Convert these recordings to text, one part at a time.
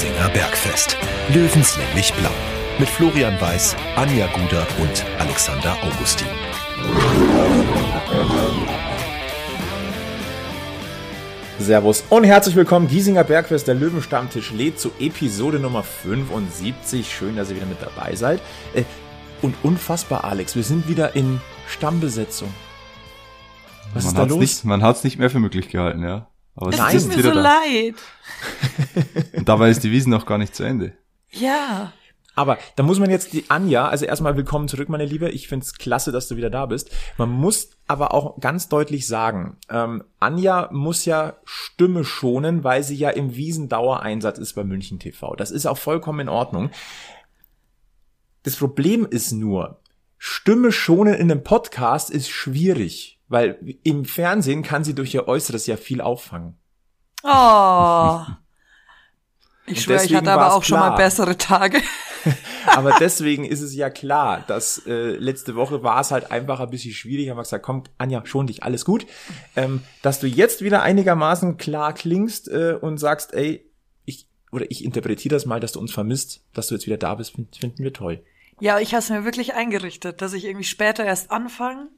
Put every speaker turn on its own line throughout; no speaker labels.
Giesinger Bergfest. Löwenslänglich blau. Mit Florian Weiß, Anja Guder und Alexander Augustin.
Servus und herzlich willkommen. Giesinger Bergfest, der Löwenstammtisch lädt zu Episode Nummer 75. Schön, dass ihr wieder mit dabei seid. Äh, und unfassbar, Alex, wir sind wieder in Stammbesetzung.
Was man ist da los? Nicht, man hat es nicht mehr für möglich gehalten, ja.
Aber es Nein, ist mir so da. leid.
Und dabei ist die Wiesen noch gar nicht zu Ende.
Ja.
Aber da muss man jetzt die Anja, also erstmal willkommen zurück, meine Liebe. Ich find's klasse, dass du wieder da bist. Man muss aber auch ganz deutlich sagen, ähm, Anja muss ja Stimme schonen, weil sie ja im Wiesendauereinsatz ist bei München TV. Das ist auch vollkommen in Ordnung. Das Problem ist nur, Stimme schonen in einem Podcast ist schwierig, weil im Fernsehen kann sie durch ihr Äußeres ja viel auffangen.
Oh. Ich schwöre, ich hatte aber auch klar. schon mal bessere Tage.
aber deswegen ist es ja klar, dass äh, letzte Woche war es halt einfach ein bisschen schwierig. Haben wir gesagt, komm, Anja, schon dich, alles gut. Ähm, dass du jetzt wieder einigermaßen klar klingst äh, und sagst, ey, ich oder ich interpretiere das mal, dass du uns vermisst, dass du jetzt wieder da bist, finden wir toll.
Ja, ich habe es mir wirklich eingerichtet, dass ich irgendwie später erst anfange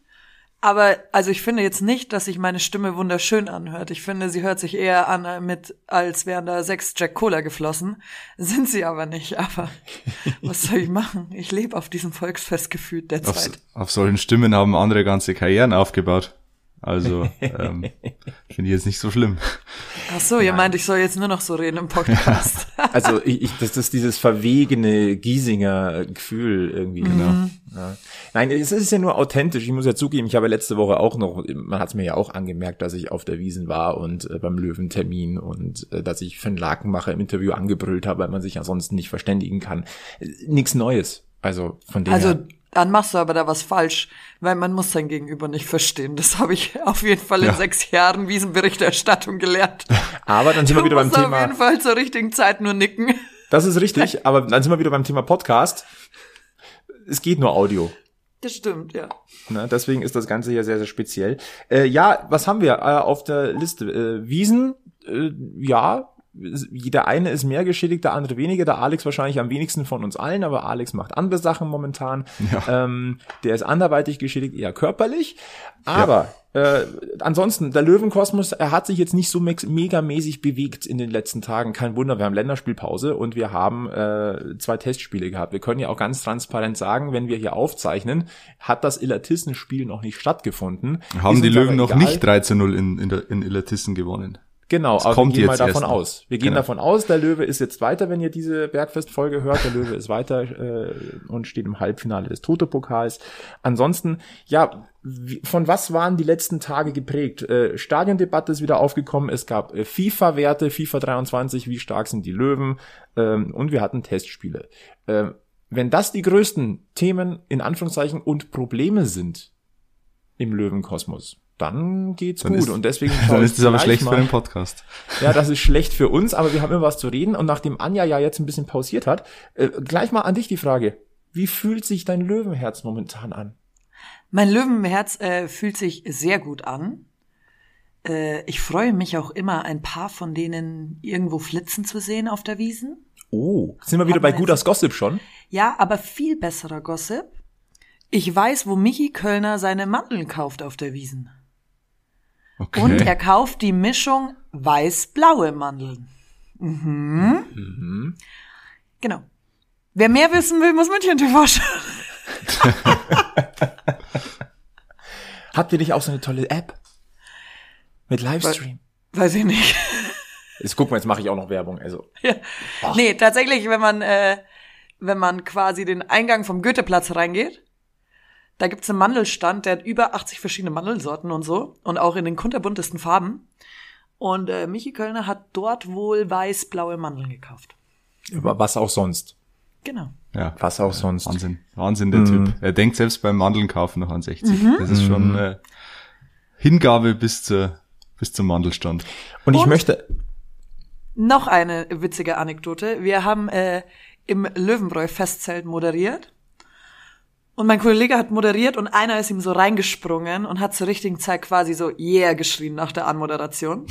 aber also ich finde jetzt nicht, dass sich meine Stimme wunderschön anhört. Ich finde, sie hört sich eher an äh, mit, als wären da sechs Jack Cola geflossen. Sind sie aber nicht. Aber was soll ich machen? Ich lebe auf diesem Volksfestgefühl derzeit.
Auf, auf solchen Stimmen haben andere ganze Karrieren aufgebaut. Also ähm, finde ich jetzt nicht so schlimm.
Ach so, ihr Nein. meint, ich soll jetzt nur noch so reden im Podcast.
also ich, ich, das ist dieses verwegene Giesinger Gefühl irgendwie. Mhm. Genau. Ja. Nein, es ist ja nur authentisch. Ich muss ja zugeben, ich habe letzte Woche auch noch, man hat es mir ja auch angemerkt, dass ich auf der Wiesen war und äh, beim Löwentermin und äh, dass ich für einen Lakenmacher im Interview angebrüllt habe, weil man sich ansonsten nicht verständigen kann. Äh, Nichts Neues. Also von dem
also,
her
dann machst du aber da was falsch, weil man muss sein Gegenüber nicht verstehen. Das habe ich auf jeden Fall in ja. sechs Jahren Wiesenberichterstattung gelernt.
Aber dann sind wir wieder beim Thema.
auf jeden Fall zur richtigen Zeit nur nicken.
Das ist richtig, aber dann sind wir wieder beim Thema Podcast. Es geht nur Audio.
Das stimmt, ja.
Na, deswegen ist das Ganze hier sehr, sehr speziell. Äh, ja, was haben wir äh, auf der Liste? Äh, Wiesen, äh, ja, der eine ist mehr geschädigt, der andere weniger. Der Alex wahrscheinlich am wenigsten von uns allen, aber Alex macht andere Sachen momentan. Ja. Ähm, der ist anderweitig geschädigt, eher körperlich. Aber ja. äh, ansonsten, der Löwenkosmos, er hat sich jetzt nicht so megamäßig bewegt in den letzten Tagen. Kein Wunder, wir haben Länderspielpause und wir haben äh, zwei Testspiele gehabt. Wir können ja auch ganz transparent sagen, wenn wir hier aufzeichnen, hat das Illertissen-Spiel noch nicht stattgefunden.
Haben die Löwen noch nicht 3 zu 0 in, in, in Illertissen gewonnen?
Genau, aber wir gehen mal davon aus. Wir gehen genau. davon aus, der Löwe ist jetzt weiter, wenn ihr diese Bergfest-Folge hört. Der Löwe ist weiter äh, und steht im Halbfinale des Toto-Pokals. Ansonsten, ja, von was waren die letzten Tage geprägt? Äh, Stadiondebatte ist wieder aufgekommen. Es gab äh, FIFA-Werte, FIFA 23, wie stark sind die Löwen? Ähm, und wir hatten Testspiele. Äh, wenn das die größten Themen in Anführungszeichen und Probleme sind im Löwenkosmos, dann geht's dann gut. Ist, und deswegen
dann ist es aber schlecht mal. für den Podcast.
Ja, das ist schlecht für uns, aber wir haben immer was zu reden. Und nachdem Anja ja jetzt ein bisschen pausiert hat, äh, gleich mal an dich die Frage. Wie fühlt sich dein Löwenherz momentan an?
Mein Löwenherz äh, fühlt sich sehr gut an. Äh, ich freue mich auch immer, ein paar von denen irgendwo flitzen zu sehen auf der Wiesen.
Oh, sind wir wieder bei guter Gossip schon?
Ja, aber viel besserer Gossip. Ich weiß, wo Michi Kölner seine Mandeln kauft auf der Wiesen. Okay. Und er kauft die Mischung weiß-blaue Mandeln. Mhm. mhm. Genau. Wer mehr wissen will, muss München TV schauen.
Habt ihr nicht auch so eine tolle App? Mit Livestream?
We weiß ich nicht.
Jetzt guck mal, jetzt mache ich auch noch Werbung. Also.
Ja. Nee, tatsächlich, wenn man, äh, wenn man quasi den Eingang vom Goetheplatz reingeht, da gibt's einen Mandelstand, der hat über 80 verschiedene Mandelsorten und so. Und auch in den kunterbuntesten Farben. Und äh, Michi Kölner hat dort wohl weiß-blaue Mandeln gekauft.
Aber was auch sonst.
Genau.
Ja. Was auch sonst.
Wahnsinn. Wahnsinn, der mhm. Typ. Er denkt selbst beim Mandeln kaufen noch an 60. Mhm. Das ist schon äh, Hingabe bis zur, bis zum Mandelstand.
Und ich und möchte.
Noch eine witzige Anekdote. Wir haben äh, im Löwenbräu-Festzelt moderiert. Und mein Kollege hat moderiert und einer ist ihm so reingesprungen und hat zur richtigen Zeit quasi so yeah geschrien nach der Anmoderation.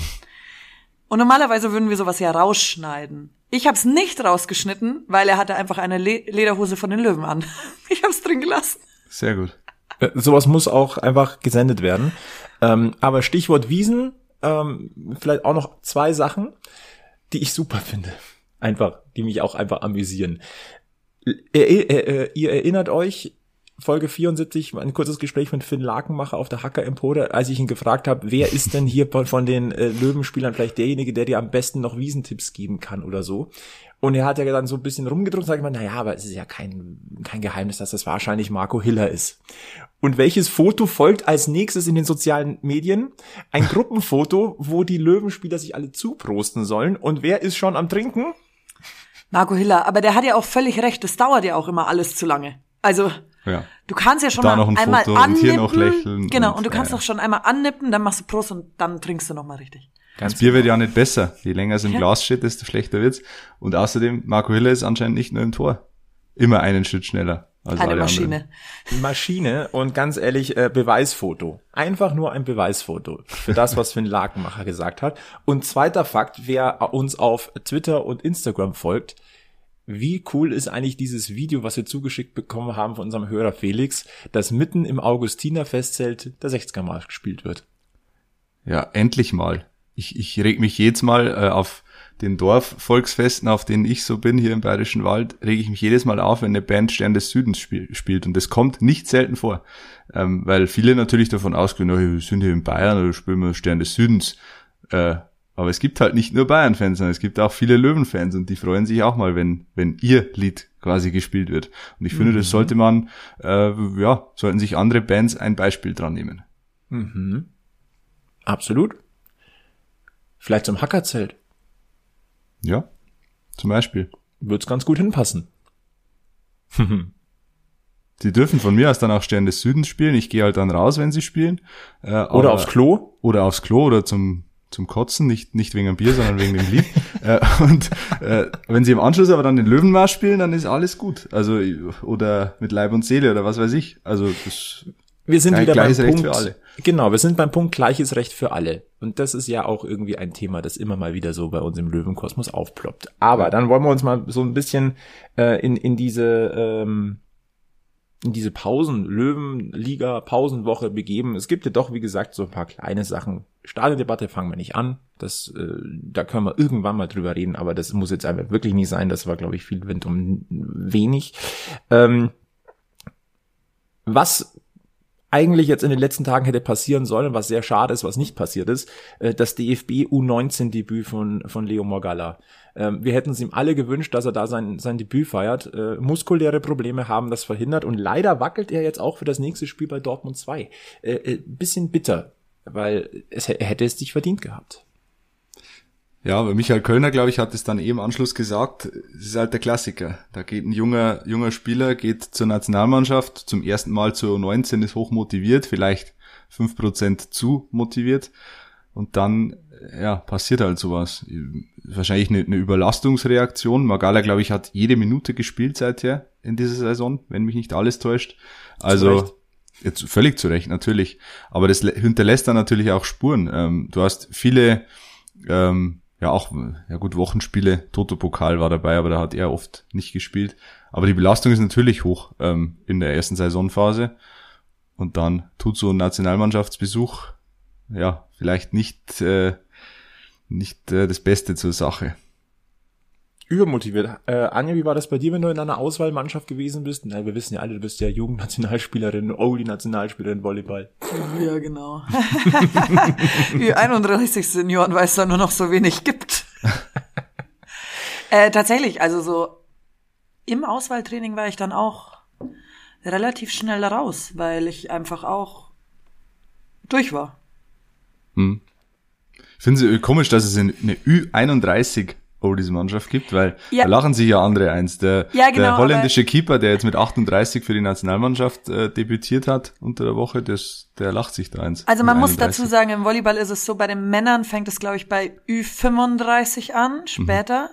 Und normalerweise würden wir sowas ja rausschneiden. Ich habe es nicht rausgeschnitten, weil er hatte einfach eine Le Lederhose von den Löwen an. Ich habe es drin gelassen.
Sehr gut.
Äh, sowas muss auch einfach gesendet werden. Ähm, aber Stichwort Wiesen, ähm, vielleicht auch noch zwei Sachen, die ich super finde. Einfach, die mich auch einfach amüsieren. Er, er, er, ihr erinnert euch, Folge 74, ein kurzes Gespräch mit Finn Lakenmacher auf der Hacker Empore, als ich ihn gefragt habe, wer ist denn hier von den äh, Löwenspielern vielleicht derjenige, der dir am besten noch Wiesentipps geben kann oder so. Und er hat ja dann so ein bisschen rumgedrückt und sagt immer, naja, aber es ist ja kein, kein Geheimnis, dass das wahrscheinlich Marco Hiller ist. Und welches Foto folgt als nächstes in den sozialen Medien? Ein Gruppenfoto, wo die Löwenspieler sich alle zuprosten sollen. Und wer ist schon am Trinken?
Marco Hiller, aber der hat ja auch völlig recht, das dauert ja auch immer alles zu lange. Also,
Ja.
du kannst ja schon
Da
mal
noch ein
einmal
Foto und
annippen.
hier noch lächeln
Genau,
und-
und, du kannst
ja,
doch schon einmal annippen, dann machst du Prost und dann trinkst du nochmal richtig.
Das Bier wird ja nicht besser. Je länger es im
Ja.
Glas steht, desto schlechter wird's. Und außerdem, Marco Hiller ist anscheinend nicht nur im Tor. Immer einen Schritt schneller als
Eine
alle
Maschine.
anderen.
Maschine und ganz ehrlich, äh, Beweisfoto. Einfach nur ein Beweisfoto für das, was Finn Lakenmacher gesagt hat. Und zweiter Fakt, wer uns auf Twitter und Instagram folgt, wie cool ist eigentlich dieses Video, was wir zugeschickt bekommen haben von unserem Hörer Felix, dass mitten im Augustiner Festzelt der 60er Marsch gespielt wird.
Ja, endlich mal. Ich, ich reg mich jedes Mal äh, auf den Dorfvolksfesten, auf denen ich so bin, hier im Bayerischen Wald, rege ich mich jedes Mal auf, wenn eine Band Stern des Südens spiel, spielt. Und das kommt nicht selten vor. Ähm, weil viele natürlich davon ausgehen, oh, wir sind hier in Bayern oder spielen wir Stern des Südens. Äh, aber es gibt halt nicht nur Bayern-Fans, sondern es gibt auch viele Löwen-Fans und die freuen sich auch mal, wenn, wenn ihr Lied quasi gespielt wird. Und ich finde, das sollte man, äh, ja, sollten sich andere Bands ein Beispiel dran nehmen.
Mhm. Absolut. Vielleicht zum Hackerzelt.
Ja, zum Beispiel.
Wird's ganz gut hinpassen.
Die dürfen von mir aus dann auch Stern des Südens spielen. Ich gehe halt dann raus, wenn sie spielen. Äh,
Oder aufs Klo.
Oder aufs Klo oder zum, zum Kotzen. Nicht, nicht wegen dem Bier, sondern wegen dem Lied. äh, und äh, wenn sie im Anschluss aber dann den Löwenmarsch spielen, dann ist alles gut. Also, oder mit Leib und Seele oder was weiß ich. Also, das,
Wir sind
Ja,
wieder beim
gleiches Recht
Punkt.
für alle.
Genau, wir sind beim Punkt gleiches Recht für alle. Und das ist ja auch irgendwie ein Thema, das immer mal wieder so bei uns im Löwenkosmos aufploppt. Aber dann wollen wir uns mal so ein bisschen äh, in, in diese ähm, in diese Pausen, Löwenliga, Pausenwoche begeben. Es gibt ja doch, wie gesagt, so ein paar kleine Sachen. Stadiondebatte fangen wir nicht an. Das, äh, da können wir irgendwann mal drüber reden, aber das muss jetzt einfach wirklich nicht sein. Das war, glaube ich, viel Wind um wenig. Ähm, was eigentlich jetzt in den letzten Tagen hätte passieren sollen, was sehr schade ist, was nicht passiert ist, äh, das DFB U19-Debüt von, von Leo Morgalla. Ähm, wir hätten es ihm alle gewünscht, dass er da sein, sein Debüt feiert. Äh, muskuläre Probleme haben das verhindert und leider wackelt er jetzt auch für das nächste Spiel bei Dortmund 2. Äh, bisschen bitter, weil es, er hätte es sich verdient gehabt.
Ja, aber Michael Kölner, glaube ich, hat es dann eh im Anschluss gesagt. Es ist halt der Klassiker. Da geht ein junger, junger Spieler, geht zur Nationalmannschaft, zum ersten Mal zur U19, ist hoch motiviert, vielleicht fünf Prozent zu motiviert. Und dann, ja, passiert halt sowas. Wahrscheinlich eine, eine Überlastungsreaktion. Magala, glaube ich, hat jede Minute gespielt seither in dieser Saison, wenn mich nicht alles täuscht. Also,
Recht.
jetzt völlig zu Recht, natürlich. Aber das hinterlässt dann natürlich auch Spuren. Ähm, du hast viele, ähm, ja auch, ja gut, Wochenspiele, Toto-Pokal war dabei, aber da hat er oft nicht gespielt. Aber die Belastung ist natürlich hoch ähm, in der ersten Saisonphase. Und dann tut so ein Nationalmannschaftsbesuch ja vielleicht nicht äh, nicht äh, das Beste zur Sache.
Übermotiviert. Äh, Anja, wie war das bei dir, wenn du in einer Auswahlmannschaft gewesen bist? Na, wir wissen ja alle, du bist ja Jugendnationalspielerin, oh, die Nationalspielerin Volleyball.
Ja, genau. Die 31 Senioren, weil es da nur noch so wenig gibt. äh, tatsächlich, also so im Auswahltraining war ich dann auch relativ schnell raus, weil ich einfach auch durch war.
Hm. Ich finde es komisch, dass es eine Ü31 Oldies Mannschaft gibt, weil
Ja.
da lachen sich ja andere eins. Der,
Ja, genau,
der holländische Keeper, der jetzt mit 38 für die Nationalmannschaft äh, debütiert hat unter der Woche, das, der lacht sich da eins.
Also man muss
31.
dazu sagen, im Volleyball ist es so, bei den Männern fängt es, glaube ich, bei Ü35 an, später.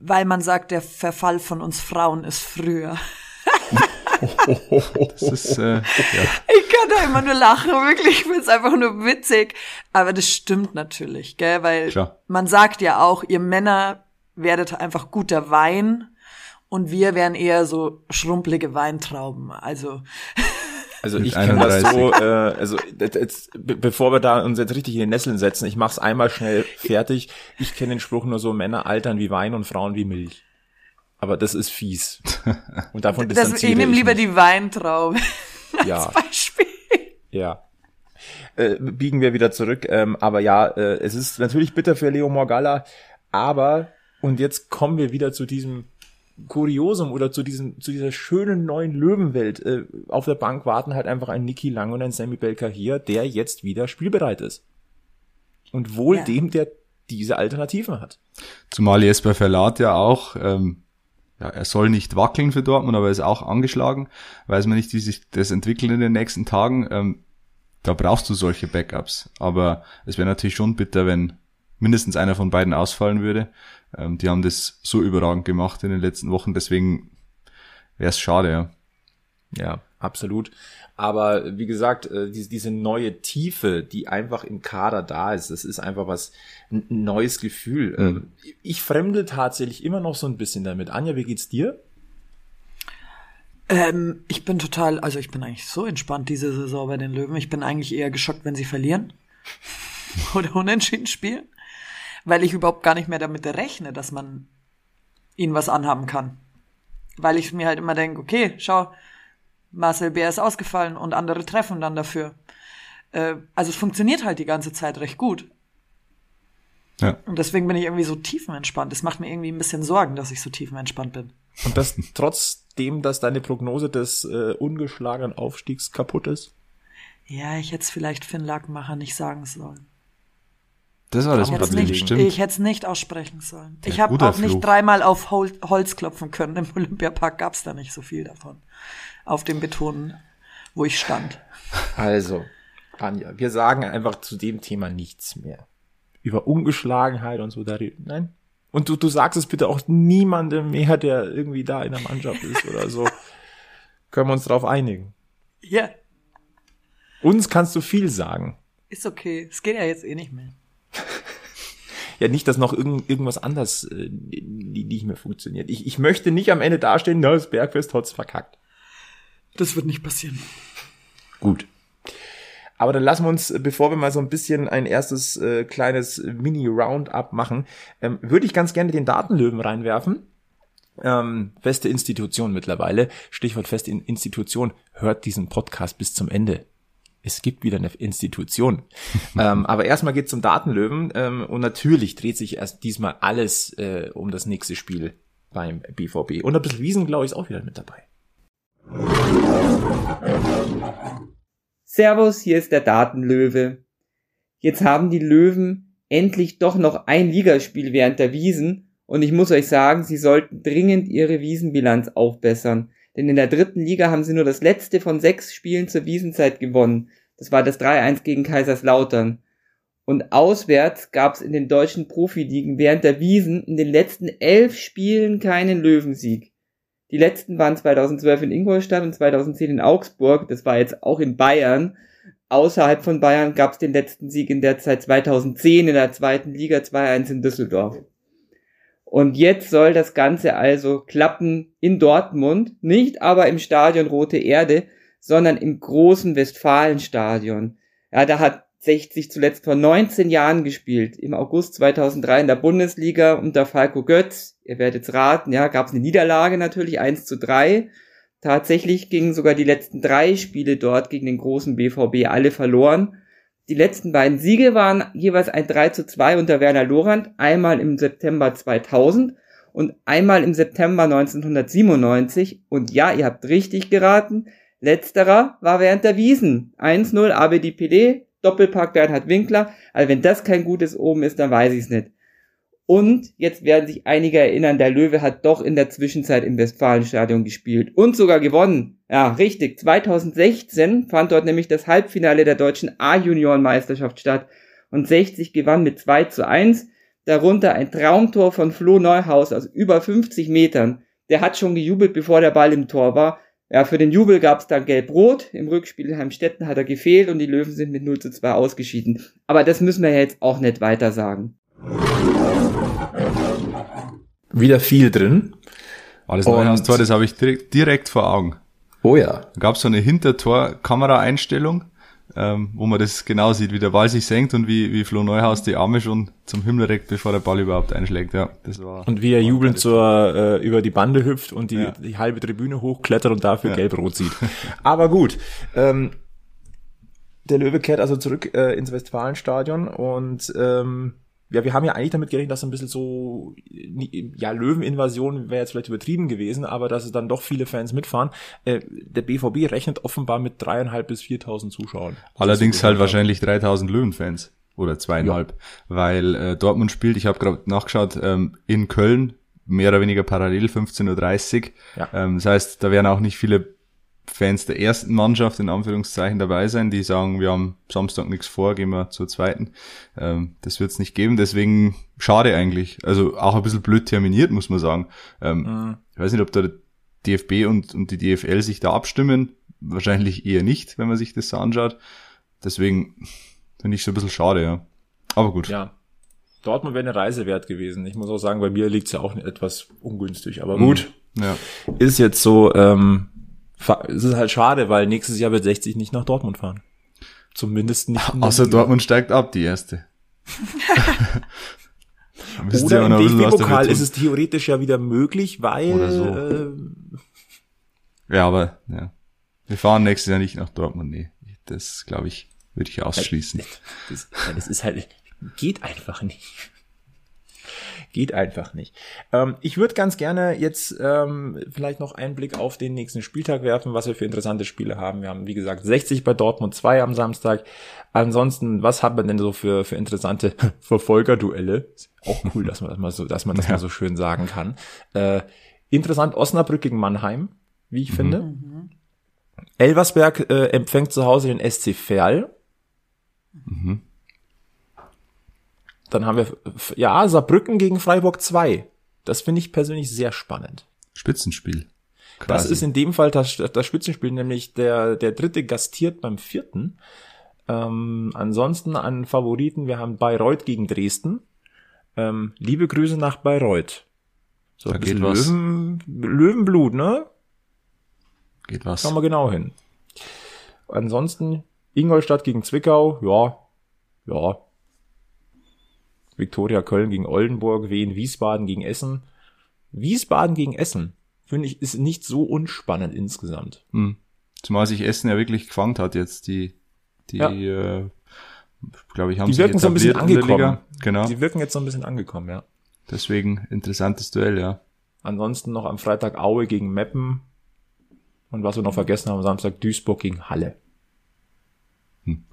Weil man sagt, der Verfall von uns Frauen ist früher.
Das ist, äh, ja.
Ich kann da immer nur lachen, wirklich. Ich finde es einfach nur witzig. Aber das stimmt natürlich, gell? Weil Klar. man sagt ja auch, ihr Männer werdet einfach guter Wein und wir wären eher so schrumpelige Weintrauben. Also.
Also ich kann das so, äh, also jetzt, bevor wir da uns jetzt richtig in den Nesseln setzen, ich mach's einmal schnell fertig. Ich kenne den Spruch nur so, Männer altern wie Wein und Frauen wie Milch. Aber das ist fies.
Und davon das, ich nehme lieber nicht. die Weintraube.
Ja. Als Beispiel. Ja. Äh, biegen wir wieder zurück. Ähm, aber ja, äh, es ist natürlich bitter für Leo Morgalla. Aber, und jetzt kommen wir wieder zu diesem Kuriosum oder zu diesem, zu dieser schönen neuen Löwenwelt. Äh, auf der Bank warten halt einfach ein Niki Lang und ein Sammy Belka hier, der jetzt wieder spielbereit ist. Und wohl ja. dem, der diese Alternativen hat.
Zumal Jesper Verlat ja auch, ähm, ja, er soll nicht wackeln für Dortmund, aber er ist auch angeschlagen. Weiß man nicht, wie sich das entwickelt in den nächsten Tagen. Ähm, da brauchst du solche Backups. Aber es wäre natürlich schon bitter, wenn mindestens einer von beiden ausfallen würde. Ähm, die haben das so überragend gemacht in den letzten Wochen, deswegen wäre es schade, ja.
Ja, absolut. Aber wie gesagt, äh, diese neue Tiefe, die einfach im Kader da ist, das ist einfach was, ein neues Gefühl. Mhm. Ähm, ich fremde tatsächlich immer noch so ein bisschen damit. Anja, wie geht's dir?
Ähm, ich bin total, also ich bin eigentlich so entspannt diese Saison bei den Löwen. Ich bin eigentlich eher geschockt, wenn sie verlieren oder unentschieden spielen, weil ich überhaupt gar nicht mehr damit rechne, dass man ihnen was anhaben kann. Weil ich mir halt immer denke, okay, schau, Marcel Bär ist ausgefallen und andere treffen dann dafür. Äh, also es funktioniert halt die ganze Zeit recht gut. Ja. Und deswegen bin ich irgendwie so tiefenentspannt. Es macht mir irgendwie ein bisschen Sorgen, dass ich so tiefenentspannt bin.
Und das trotzdem, dass deine Prognose des äh, ungeschlagenen Aufstiegs kaputt ist?
Ja, ich hätte es vielleicht Finn Lackmacher nicht sagen sollen.
Das war das
Problem, nicht, stimmt. Ich hätte es nicht aussprechen sollen. Der ich habe auch nicht dreimal auf Hol Holz klopfen können. Im Olympiapark gab es da nicht so viel davon auf dem Beton, wo ich stand.
Also, Anja, wir sagen einfach zu dem Thema nichts mehr. Über Ungeschlagenheit und so darüber. Nein. Und du, du sagst es bitte auch niemandem mehr, der irgendwie da in der Mannschaft ist oder so. Können wir uns darauf einigen?
Ja.
Uns kannst du viel sagen.
Ist okay. Es geht ja jetzt eh nicht mehr.
Ja, nicht, dass noch irgend, irgendwas anders äh, nicht mehr funktioniert. Ich, ich möchte nicht am Ende dastehen, na, das Bergfest hat's verkackt.
Das wird nicht passieren.
Gut. Aber dann lassen wir uns, bevor wir mal so ein bisschen ein erstes äh, kleines Mini-Roundup machen, ähm, würde ich ganz gerne den Datenlöwen reinwerfen. Ähm, feste Institution mittlerweile. Stichwort feste Institution. Hört diesen Podcast bis zum Ende. Es gibt wieder eine Institution. ähm, aber erstmal geht's zum Datenlöwen. Ähm, und natürlich dreht sich erst diesmal alles äh, um das nächste Spiel beim BVB. Und ein bisschen Wiesen, glaube ich, ist auch wieder mit dabei.
Servus, hier ist der Datenlöwe. Jetzt haben die Löwen endlich doch noch ein Ligaspiel während der Wiesen und ich muss euch sagen, sie sollten dringend ihre Wiesenbilanz aufbessern. Denn in der dritten Liga haben sie nur das letzte von sechs Spielen zur Wiesenzeit gewonnen. Das war das 3-1 gegen Kaiserslautern. Und auswärts gab es in den deutschen Profiligen während der Wiesen in den letzten elf Spielen keinen Löwensieg. Die letzten waren 2012 in Ingolstadt und 2010 in Augsburg. Das war jetzt auch in Bayern. Außerhalb von Bayern gab es den letzten Sieg in der Zeit 2010 in der zweiten Liga 2-1 in Düsseldorf. Und jetzt soll das Ganze also klappen in Dortmund, nicht aber im Stadion Rote Erde, sondern im großen Westfalenstadion. Ja, da hat 60 zuletzt vor 19 Jahren gespielt, im August 2003 in der Bundesliga unter Falco Götz. Ihr werdet jetzt raten, ja, gab es eine Niederlage natürlich, 1 zu 3. Tatsächlich gingen sogar die letzten drei Spiele dort gegen den großen BVB alle verloren. Die letzten beiden Siege waren jeweils ein 3 zu 2 unter Werner Lorand, einmal im September 2000 und einmal im September 1997. Und ja, ihr habt richtig geraten, letzterer war während der Wiesen. 1-0 ABDPD, Doppelpack Bernhard Winkler. Also wenn das kein gutes Oben ist, dann weiß ich es nicht. Und jetzt werden sich einige erinnern, der Löwe hat doch in der Zwischenzeit im Westfalenstadion gespielt und sogar gewonnen. Ja, richtig. 2016 fand dort nämlich das Halbfinale der deutschen A-Junioren-Meisterschaft statt und 60 gewann mit 2 zu 1. Darunter ein Traumtor von Flo Neuhaus aus über 50 Metern. Der hat schon gejubelt, bevor der Ball im Tor war. Ja, für den Jubel gab es dann Gelb-Rot. Im Rückspiel in Heimstetten hat er gefehlt und die Löwen sind mit 0 zu 2 ausgeschieden. Aber das müssen wir jetzt auch nicht weiter sagen.
Wieder viel drin.
War das Neuhaus-Tor, das habe ich direkt, direkt vor Augen.
Oh ja.
Da gab es so eine Hintertor-Kameraeinstellung, ähm, wo man das genau sieht, wie der Ball sich senkt und wie, wie Flo Neuhaus die Arme schon zum Himmel reckt, bevor der Ball überhaupt einschlägt. Ja, das war.
Und wie er jubelnd zur, äh, über die Bande hüpft und die, ja. die halbe Tribüne hochklettert und dafür ja. gelb-rot sieht. Aber gut. Ähm, der Löwe kehrt also zurück äh, ins Westfalenstadion und ähm, ja, wir haben ja eigentlich damit gerechnet, dass ein bisschen so, ja, Löweninvasion wäre jetzt vielleicht übertrieben gewesen, aber dass es dann doch viele Fans mitfahren. Äh, der BVB rechnet offenbar mit dreieinhalb bis viertausend Zuschauern.
Allerdings halt wahrscheinlich 3000 Löwenfans oder zweieinhalb, ja. weil äh, Dortmund spielt, ich habe gerade nachgeschaut, ähm, in Köln, mehr oder weniger parallel, 15.30 Uhr. Ja. Ähm, das heißt, da werden auch nicht viele Fans der ersten Mannschaft in Anführungszeichen dabei sein, die sagen, wir haben Samstag nichts vor, gehen wir zur zweiten. Ähm, das wird es nicht geben, deswegen schade eigentlich. Also auch ein bisschen blöd terminiert, muss man sagen. Ähm, mhm. Ich weiß nicht, ob der DFB und, und die DFL sich da abstimmen. Wahrscheinlich eher nicht, wenn man sich das so anschaut. Deswegen finde ich so ein bisschen schade, ja. Aber gut.
Ja. Dortmund wäre eine Reise wert gewesen. Ich muss auch sagen, bei mir liegt es ja auch etwas ungünstig. Aber mhm. gut. Ja. Ist jetzt so, ähm, es ist halt schade, weil nächstes Jahr wird 60 nicht nach Dortmund fahren. Zumindest nicht.
Außer Dortmund steigt ab, die erste.
Oder im DFB-Pokal ist es theoretisch ja wieder möglich, weil... So. Äh,
ja, aber ja. wir fahren nächstes Jahr nicht nach Dortmund. Nee, das glaube ich, würde ich ausschließen.
Das, das ist halt, geht einfach nicht. Geht einfach nicht. Ähm, ich würde ganz gerne jetzt ähm, vielleicht noch einen Blick auf den nächsten Spieltag werfen, was wir für interessante Spiele haben. Wir haben, wie gesagt, 60 bei Dortmund 2 am Samstag. Ansonsten, was hat man denn so für, für interessante Verfolgerduelle? Auch cool, dass man das mal so, dass man das ja. mal so schön sagen kann. Äh, interessant, Osnabrück gegen Mannheim, wie ich mhm. finde. Mhm. Elversberg äh, empfängt zu Hause den SC Verl. Mhm. Dann haben wir, ja, Saarbrücken gegen Freiburg 2. Das finde ich persönlich sehr spannend.
Spitzenspiel.
Quasi. Das ist in dem Fall das, das Spitzenspiel, nämlich der, der dritte gastiert beim vierten. Ähm, ansonsten an Favoriten, wir haben Bayreuth gegen Dresden. Ähm, liebe Grüße nach Bayreuth. So, da geht was. Löwen, Löwenblut, ne?
Geht was.
Schauen wir genau hin. Ansonsten Ingolstadt gegen Zwickau, ja, ja, Viktoria Köln gegen Oldenburg, Wien Wiesbaden gegen Essen. Wiesbaden gegen Essen, finde ich, ist nicht so unspannend insgesamt.
Mhm. Zumal sich Essen ja wirklich gefangen hat jetzt, die, die, ja. äh, glaube ich, haben
die
sich
wirken so ein bisschen angekommen.
Genau.
Die wirken jetzt so ein bisschen angekommen, ja.
Deswegen interessantes Duell, ja.
Ansonsten noch am Freitag Aue gegen Meppen. Und was wir noch vergessen haben, am Samstag Duisburg gegen Halle. Hm.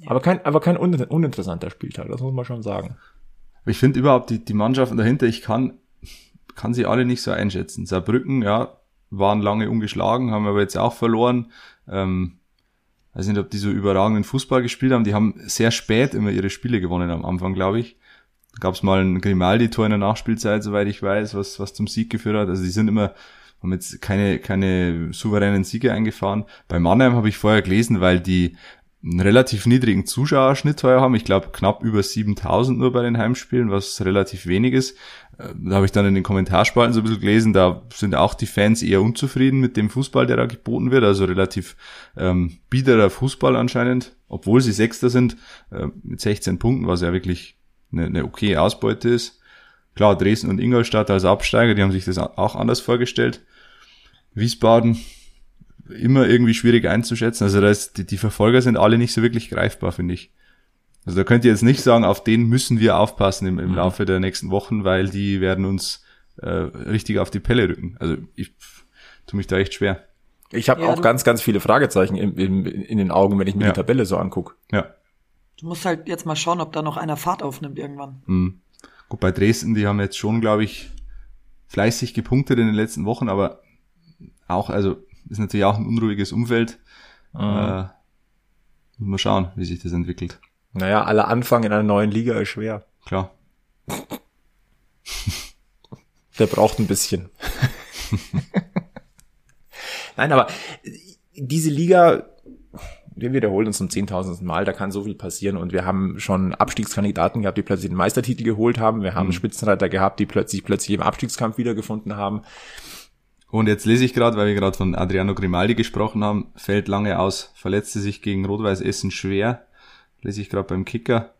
Ja. Aber kein, aber kein uninteressanter Spieltag, das muss man schon sagen.
Ich finde überhaupt die, die Mannschaften dahinter, ich kann, kann sie alle nicht so einschätzen. Saarbrücken, ja, waren lange ungeschlagen, haben aber jetzt auch verloren. Ähm, weiß nicht, ob die so überragenden Fußball gespielt haben. Die haben sehr spät immer ihre Spiele gewonnen am Anfang, glaube ich. Gab es mal ein Grimaldi-Tor in der Nachspielzeit, soweit ich weiß, was, was zum Sieg geführt hat. Also die sind immer, haben jetzt keine, keine souveränen Siege eingefahren. Bei Mannheim habe ich vorher gelesen, weil die einen relativ niedrigen Zuschauerschnitt heuer haben. Ich glaube knapp über 7000 nur bei den Heimspielen, was relativ wenig ist. Äh, da habe ich dann in den Kommentarspalten so ein bisschen gelesen, da sind auch die Fans eher unzufrieden mit dem Fußball, der da geboten wird. Also relativ ähm, biederer Fußball anscheinend, obwohl sie Sechster sind äh, mit 16 Punkten, was ja wirklich eine, eine okay Ausbeute ist. Klar, Dresden und Ingolstadt als Absteiger, die haben sich das auch anders vorgestellt. Wiesbaden immer irgendwie schwierig einzuschätzen. Also da ist, die, die Verfolger sind alle nicht so wirklich greifbar, finde ich. Also da könnt ihr jetzt nicht sagen, auf den müssen wir aufpassen im, im mhm. Laufe der nächsten Wochen, weil die werden uns äh, richtig auf die Pelle rücken. Also ich tue mich da echt schwer.
Ich habe ja, auch ganz, ganz viele Fragezeichen in, in, in den Augen, wenn ich mir ja. die Tabelle so angucke.
Ja.
Du musst halt jetzt mal schauen, ob da noch einer Fahrt aufnimmt irgendwann.
Mhm. Gut, bei Dresden, die haben jetzt schon, glaube ich, fleißig gepunktet in den letzten Wochen, aber auch, also ist natürlich auch ein unruhiges Umfeld. Mhm. Äh, mal schauen, wie sich das entwickelt.
Naja, aller Anfang in einer neuen Liga ist schwer.
Klar.
Der braucht ein bisschen. Nein, aber diese Liga, wir wiederholen uns zum zehntausendsten Mal, da kann so viel passieren und wir haben schon Abstiegskandidaten gehabt, die plötzlich den Meistertitel geholt haben. Wir haben mhm. Spitzenreiter gehabt, die plötzlich plötzlich im Abstiegskampf wiedergefunden haben.
Und jetzt lese ich gerade, weil wir gerade von Adriano Grimaldi gesprochen haben, fällt lange aus, verletzte sich gegen Rot-Weiß Essen schwer, lese ich gerade beim Kicker.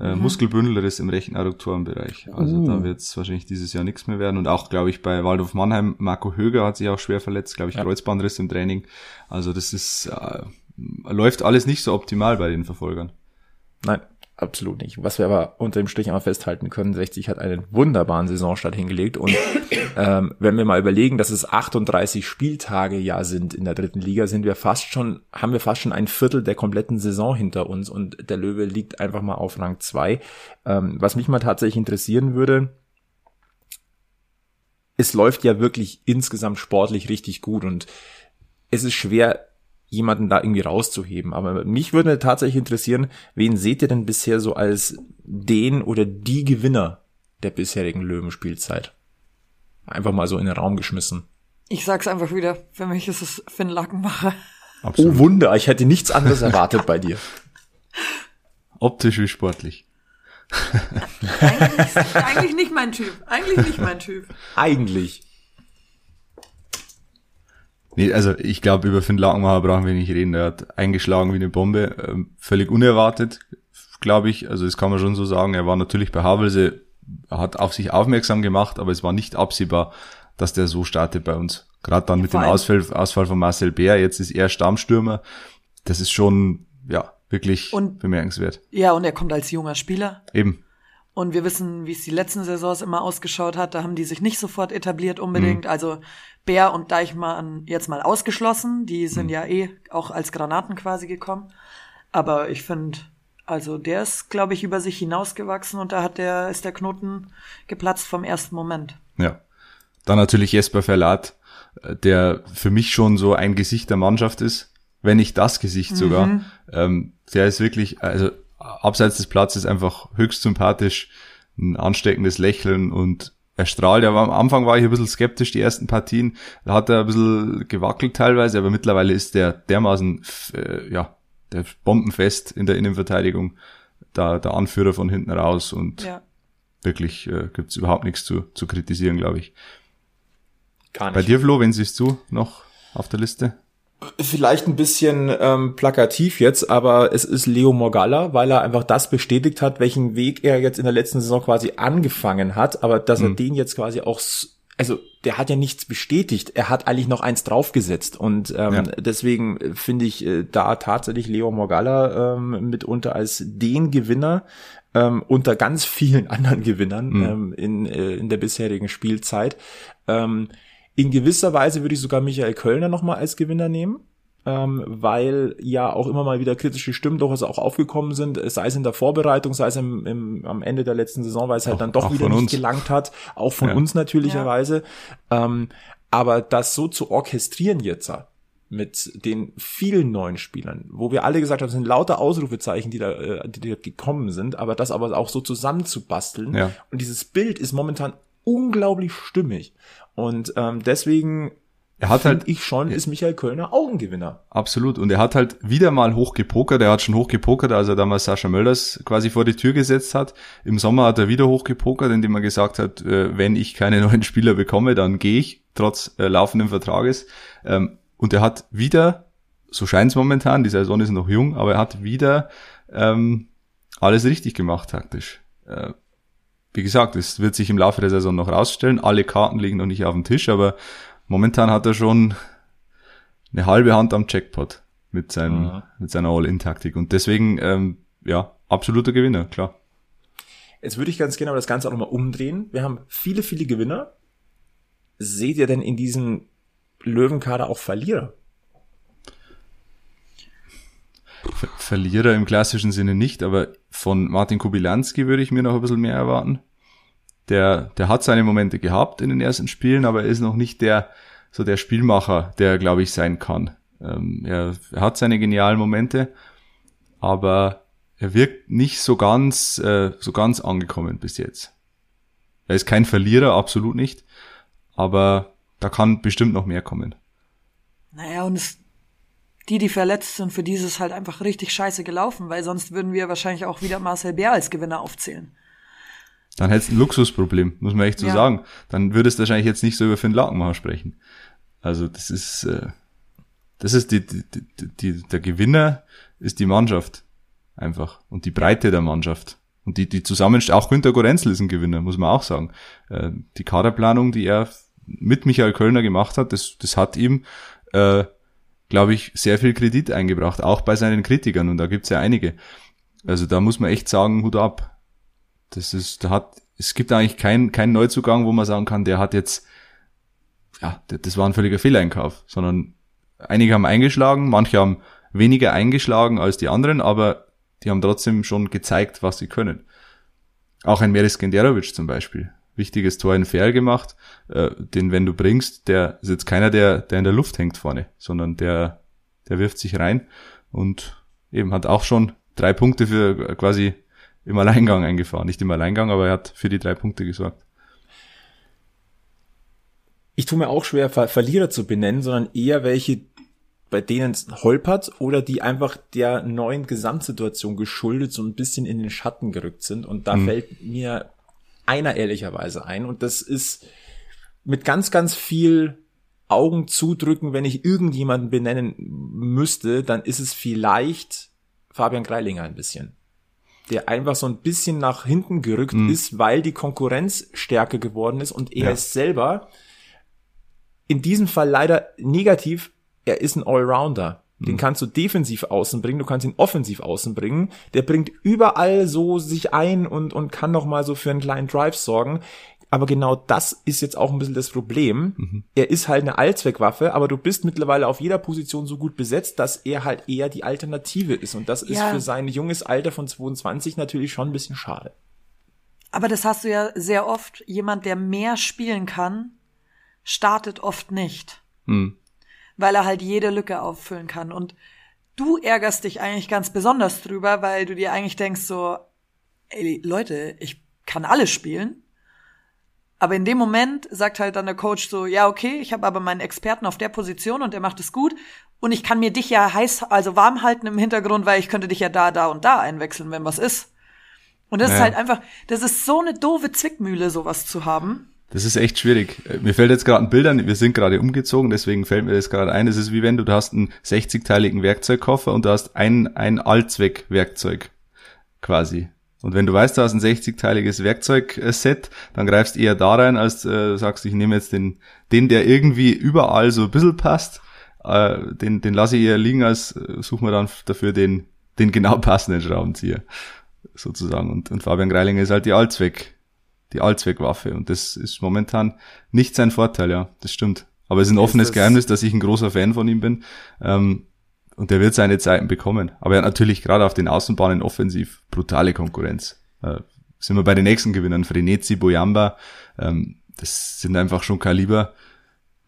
Äh, mhm. Muskelbündelriss im rechten Adduktorenbereich. Also uh. da wird es wahrscheinlich dieses Jahr nichts mehr werden. Und auch, glaube ich, bei Waldorf Mannheim, Marco Höger hat sich auch schwer verletzt, glaube ich, ja. Kreuzbandriss im Training. Also das ist, äh, läuft alles nicht so optimal bei den Verfolgern.
Nein, absolut nicht. Was wir aber unter dem Strich einmal festhalten können, 60 hat einen wunderbaren Saisonstart hingelegt und ähm, wenn wir mal überlegen, dass es 38 Spieltage ja sind in der dritten Liga, sind wir fast schon, haben wir fast schon ein Viertel der kompletten Saison hinter uns und der Löwe liegt einfach mal auf Rang 2. Ähm, was mich mal tatsächlich interessieren würde, es läuft ja wirklich insgesamt sportlich richtig gut und es ist schwer, jemanden da irgendwie rauszuheben. Aber mich würde tatsächlich interessieren, wen seht ihr denn bisher so als den oder die Gewinner der bisherigen Löwenspielzeit? Einfach mal so in den Raum geschmissen.
Ich sag's einfach wieder, für mich ist es Finn Lackenmacher.
Absolut. Oh Wunder, ich hätte nichts anderes erwartet bei dir.
Optisch wie sportlich.
eigentlich, eigentlich nicht mein Typ. Eigentlich nicht mein Typ.
Eigentlich.
Nee, also ich glaube, über Finn Lagenmacher brauchen wir nicht reden. Er hat eingeschlagen wie eine Bombe, ähm, völlig unerwartet, glaube ich. Also das kann man schon so sagen. Er war natürlich bei Havelse, hat auf sich aufmerksam gemacht, aber es war nicht absehbar, dass der so startet bei uns. Gerade dann mit dem Ausfall, Ausfall von Marcel Bär, jetzt ist er Stammstürmer. Das ist schon, ja, wirklich und, bemerkenswert.
Ja, und er kommt als junger Spieler.
Eben.
Und wir wissen, wie es die letzten Saisons immer ausgeschaut hat. Da haben die sich nicht sofort etabliert unbedingt. Mhm. Also Bär und Deichmann jetzt mal ausgeschlossen. Die sind mhm. ja eh auch als Granaten quasi gekommen. Aber ich finde, also der ist, glaube ich, über sich hinausgewachsen und da hat der, ist der Knoten geplatzt vom ersten Moment.
Ja. Dann natürlich Jesper Verlat, der für mich schon so ein Gesicht der Mannschaft ist, wenn nicht das Gesicht sogar. Mhm. Ähm, der ist wirklich, also abseits des Platzes einfach höchst sympathisch, ein ansteckendes Lächeln und er strahlt. Ja, am Anfang war ich ein bisschen skeptisch, die ersten Partien. Da hat er ein bisschen gewackelt teilweise, aber mittlerweile ist der dermaßen, äh, ja, der bombenfest in der Innenverteidigung, da der Anführer von hinten raus und ja. wirklich äh, gibt's überhaupt nichts zu, zu kritisieren, glaube ich. Gar nicht. Bei dir, Flo, wen siehst du noch auf der Liste?
Vielleicht ein bisschen ähm, plakativ jetzt, aber es ist Leo Morgalla, weil er einfach das bestätigt hat, welchen Weg er jetzt in der letzten Saison quasi angefangen hat, aber dass mhm. er den jetzt quasi auch also der hat ja nichts bestätigt, er hat eigentlich noch eins draufgesetzt und ähm, ja. deswegen finde ich äh, da tatsächlich Leo Morgalla ähm, mitunter als den Gewinner ähm, unter ganz vielen anderen Gewinnern mhm. ähm, in, äh, in der bisherigen Spielzeit. Ähm, in gewisser Weise würde ich sogar Michael Kölner nochmal als Gewinner nehmen, ähm, weil ja auch immer mal wieder kritische Stimmen durchaus auch aufgekommen sind, sei es in der Vorbereitung, sei es im, im, am Ende der letzten Saison, weil es halt auch, dann doch wieder nicht uns. gelangt hat, auch von ja. uns natürlicherweise. Ja. Ähm, aber das so zu orchestrieren jetzt, mit den vielen neuen Spielern, wo wir alle gesagt haben, es sind lauter Ausrufezeichen, die da, äh, die da gekommen sind, aber das aber auch so zusammenzubasteln. Ja. Und dieses Bild ist momentan unglaublich stimmig. Und ähm, deswegen er hat halt, ich schon, ist Michael Kölner Augengewinner.
Absolut. Und er hat halt wieder mal hochgepokert. Er hat schon hochgepokert, als er damals Sascha Möllers quasi vor die Tür gesetzt hat. Im Sommer hat er wieder hochgepokert, indem er gesagt hat, äh, wenn ich keine neuen Spieler bekomme, dann gehe ich, trotz äh, laufenden Vertrages. Ähm, und er hat wieder, so scheint es momentan, die Saison ist noch jung, aber er hat wieder ähm, alles richtig gemacht taktisch. Wie gesagt, es wird sich im Laufe der Saison noch rausstellen. Alle Karten liegen noch nicht auf dem Tisch, aber momentan hat er schon eine halbe Hand am Jackpot mit, seinem, mhm. mit seiner All-In-Taktik. Und deswegen, ähm, ja, absoluter Gewinner, klar.
Jetzt würde ich ganz gerne das Ganze auch nochmal umdrehen. Wir haben viele, viele Gewinner. Seht ihr denn in diesem Löwenkader auch Verlierer?
Ver Verlierer im klassischen Sinne nicht, aber von Martin Kubilanski würde ich mir noch ein bisschen mehr erwarten. Der, der hat seine Momente gehabt in den ersten Spielen, aber er ist noch nicht der, so der Spielmacher, der, glaube ich, sein kann. Ähm, er, er hat seine genialen Momente, aber er wirkt nicht so ganz, äh, so ganz angekommen bis jetzt. Er ist kein Verlierer, absolut nicht, aber da kann bestimmt noch mehr kommen.
Naja, und es, die, die verletzt sind, für die ist es halt einfach richtig scheiße gelaufen, weil sonst würden wir wahrscheinlich auch wieder Marcel Bär als Gewinner aufzählen.
Dann hättest du ein Luxusproblem, muss man echt so
Ja.
sagen. Dann würdest du wahrscheinlich jetzt nicht so über Finn Laukenmacher sprechen. Also das ist, äh, das ist die, die, die, die, der Gewinner ist die Mannschaft. Einfach. Und die Breite der Mannschaft. Und die, die Zusammenstellung, auch Günter Gorenzel ist ein Gewinner, muss man auch sagen. Äh, die Kaderplanung, die er mit Michael Kölner gemacht hat, das, das hat ihm, äh, glaube ich, sehr viel Kredit eingebracht, auch bei seinen Kritikern. Und da gibt's ja einige. Also da muss man echt sagen, Hut ab. Das ist, da hat, es gibt eigentlich keinen keinen Neuzugang, wo man sagen kann, der hat jetzt, ja, das war ein völliger Fehleinkauf, sondern einige haben eingeschlagen, manche haben weniger eingeschlagen als die anderen, aber die haben trotzdem schon gezeigt, was sie können. Auch ein Meris Genderovic zum Beispiel. Wichtiges Tor in Fair gemacht, äh, den wenn du bringst, der ist jetzt keiner, der, der in der Luft hängt vorne, sondern der, der wirft sich rein und eben hat auch schon drei Punkte für quasi im Alleingang eingefahren. Nicht im Alleingang, aber er hat für die drei Punkte gesorgt.
Ich tue mir auch schwer, Ver Verlierer zu benennen, sondern eher welche, bei denen es holpert oder die einfach der neuen Gesamtsituation geschuldet so ein bisschen in den Schatten gerückt sind. Und da fällt mir einer ehrlicherweise ein. Und das ist mit ganz, ganz viel Augen zudrücken, wenn ich irgendjemanden benennen müsste, dann ist es vielleicht Fabian Greilinger ein bisschen. Der einfach so ein bisschen nach hinten gerückt ist, weil die Konkurrenz stärker geworden ist und er
Ja.
ist selber in diesem Fall leider negativ, er ist ein Allrounder. Den kannst du defensiv außen bringen, du kannst ihn offensiv außen bringen. Der bringt überall so sich ein und, und kann noch mal so für einen kleinen Drive sorgen. Aber genau das ist jetzt auch ein bisschen das Problem. Er ist halt eine Allzweckwaffe, aber du bist mittlerweile auf jeder Position so gut besetzt, dass er halt eher die Alternative ist. Und das ist
Ja.
für sein junges Alter von 22 natürlich schon ein bisschen schade.
Aber das hast du ja sehr oft. Jemand, der mehr spielen kann, startet oft nicht.
Hm.
Weil er halt jede Lücke auffüllen kann. Und du ärgerst dich eigentlich ganz besonders drüber, weil du dir eigentlich denkst so, ey, Leute, ich kann alles spielen. Aber in dem Moment sagt halt dann der Coach so, ja, okay, ich habe aber meinen Experten auf der Position und der macht es gut. Und ich kann mir dich ja heiß, also warm halten im Hintergrund, weil ich könnte dich ja da, da und da einwechseln, wenn was ist. Und das ist
Ja.
halt einfach, das ist so eine doofe Zwickmühle, sowas zu haben.
Das ist echt schwierig. Äh, Mir fällt jetzt gerade ein Bild an, wir sind gerade umgezogen, deswegen fällt mir das gerade ein. Es ist wie wenn du, du hast einen 60-teiligen Werkzeugkoffer und du hast ein, ein Allzweckwerkzeug quasi. Und wenn du weißt, du hast ein 60-teiliges Werkzeugset, dann greifst eher da rein, als äh, sagst, ich nehme jetzt den, den, der irgendwie überall so ein bisschen passt, äh, den, den lasse ich eher liegen, als äh, suchen wir dann dafür den, den genau passenden Schraubenzieher, sozusagen. Und, und Fabian Greilinger ist halt die Allzweck, die Allzweckwaffe. Und das ist momentan nicht sein Vorteil, ja, das stimmt. Aber es ist ein offenes
das-
Geheimnis, dass ich ein großer Fan von ihm bin. Ähm, und der wird seine Zeiten bekommen. Aber er hat natürlich gerade auf den Außenbahnen offensiv brutale Konkurrenz. Äh, sind wir bei den nächsten Gewinnern, Frenetzi, Boyamba, ähm, das sind einfach schon Kaliber.